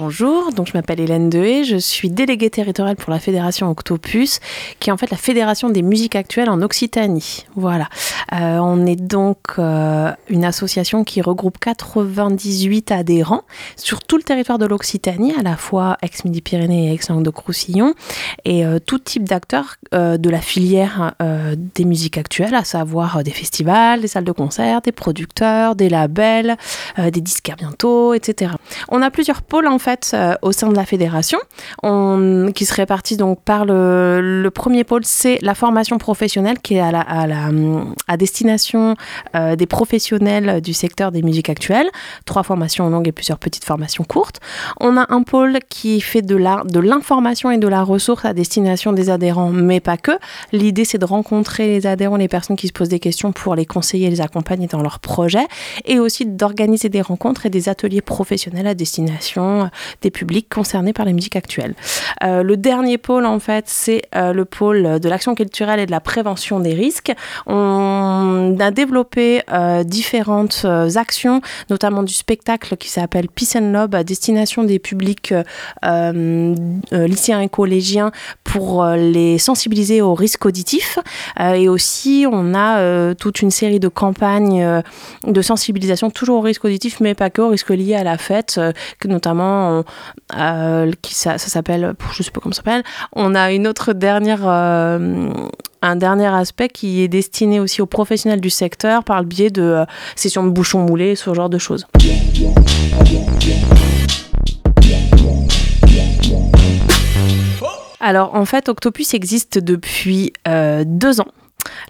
Bonjour, donc je m'appelle Hélène Dehé, je suis déléguée territoriale pour la fédération Octopus, qui est en fait la fédération des musiques actuelles en Occitanie. Voilà. Euh, on est donc euh, une association qui regroupe 98 adhérents sur tout le territoire de l'Occitanie, à la fois ex-Midi-Pyrénées et ex-Languedoc-Roussillon, et euh, tout type d'acteurs de la filière des musiques actuelles, à savoir des festivals, des salles de concert, des producteurs, des labels, des disques bientôt, etc. On a plusieurs pôles en fait euh, au sein de la fédération, on, qui se répartit donc par le, premier pôle, c'est la formation professionnelle qui est à destination euh, des professionnels du secteur des musiques actuelles, trois formations longues et plusieurs petites formations courtes. On a un pôle qui fait de l'information et de la ressource à destination des adhérents, mais pas que. L'idée, c'est de rencontrer les adhérents, les personnes qui se posent des questions pour les conseiller et les accompagner dans leurs projets, et aussi d'organiser des rencontres et des ateliers professionnels destination des publics concernés par la musique actuelle. Euh, le dernier pôle, en fait, c'est euh, le pôle de l'action culturelle et de la prévention des risques. On a développé euh, différentes actions, notamment du spectacle qui s'appelle Peace and Love à destination des publics lycéens et collégiens pour les sensibiliser aux risques auditifs. et aussi, on a toute une série de campagnes de sensibilisation, toujours aux risques auditifs, mais pas que aux risques liés à la fête, que notamment euh, qui ça, s'appelle, je sais pas comment ça s'appelle. On a une autre dernière, euh, un dernier aspect qui est destiné aussi aux professionnels du secteur par le biais de euh, sessions de bouchons moulés, ce genre de choses. Alors en fait, Octopus existe depuis deux ans.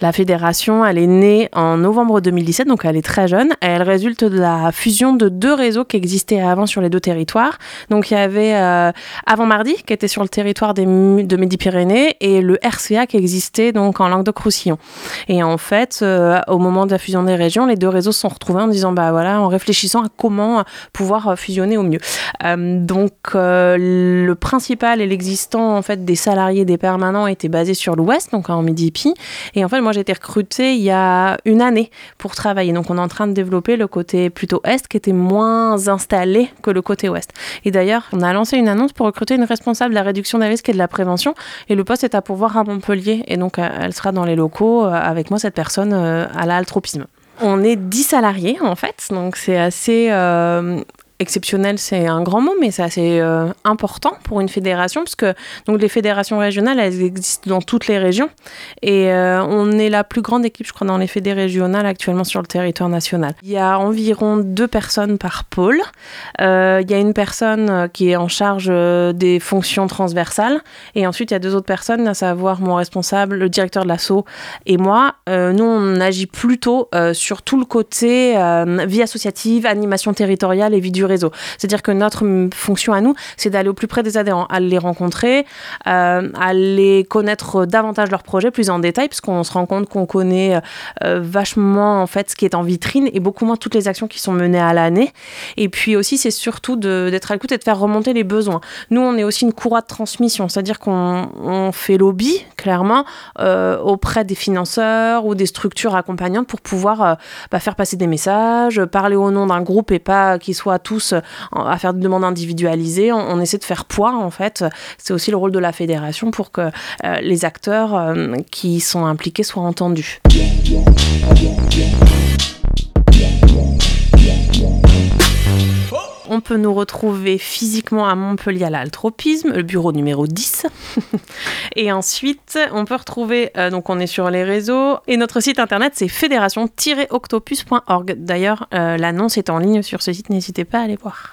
La fédération, elle est née en novembre 2017, donc elle est très jeune. Elle résulte de la fusion de deux réseaux qui existaient avant sur les deux territoires. Donc il y avait euh, Avant Mardi, qui était sur le territoire des, de Midi-Pyrénées, et le RCA qui existait donc en Languedoc-Roussillon. Et en fait, euh, au moment de la fusion des régions, les deux réseaux se sont retrouvés en disant, bah voilà, en réfléchissant à comment pouvoir fusionner au mieux. Euh, donc le principal et l'existant en fait des salariés, des permanents étaient basés sur l'Ouest, donc en Midi-Pi. Et en fait, moi, j'ai été recrutée il y a une année pour travailler. Donc, on est en train de développer le côté plutôt Est qui était moins installé que le côté Ouest. Et d'ailleurs, on a lancé une annonce pour recruter une responsable de la réduction des risques et de la prévention. Et le poste est à pourvoir à Montpellier. Et donc, euh, elle sera dans les locaux euh, avec moi, cette personne, euh, à l'altropisme. On est 10 salariés en fait, donc c'est assez exceptionnel, c'est un grand mot, mais c'est assez euh, important pour une fédération, parce que donc, les fédérations régionales, elles existent dans toutes les régions. Et euh, on est la plus grande équipe, je crois, dans les fédérations régionales actuellement sur le territoire national. Il y a environ deux personnes par pôle. Euh, il y a une personne qui est en charge des fonctions transversales. Et ensuite, il y a deux autres personnes, à savoir mon responsable, le directeur de l'assaut et moi. nous, on agit plutôt sur tout le côté vie associative, animation territoriale et vie du C'est-à-dire que notre fonction à nous, c'est d'aller au plus près des adhérents, à les rencontrer, euh, à les connaître davantage leurs projets plus en détail, parce qu'on se rend compte qu'on connaît euh, vachement en fait ce qui est en vitrine et beaucoup moins toutes les actions qui sont menées à l'année. Et puis aussi, c'est surtout d'être à l'écoute et de faire remonter les besoins. Nous, on est aussi une courroie de transmission, c'est-à-dire qu'on fait lobby clairement euh, auprès des financeurs ou des structures accompagnantes pour pouvoir bah, faire passer des messages, parler au nom d'un groupe et pas qu'ils soient tous euh, à faire des demandes individualisées. On, essaie de faire poids, en fait. C'est aussi le rôle de la fédération pour que euh, les acteurs euh, qui sont impliqués soient entendus. Nous retrouver physiquement à Montpellier à l'Altropisme, le bureau numéro 10. et ensuite, on peut retrouver, euh, donc on est sur les réseaux, et notre site internet c'est fédération-octopus.org. D'ailleurs, euh, l'annonce est en ligne sur ce site, n'hésitez pas à aller voir.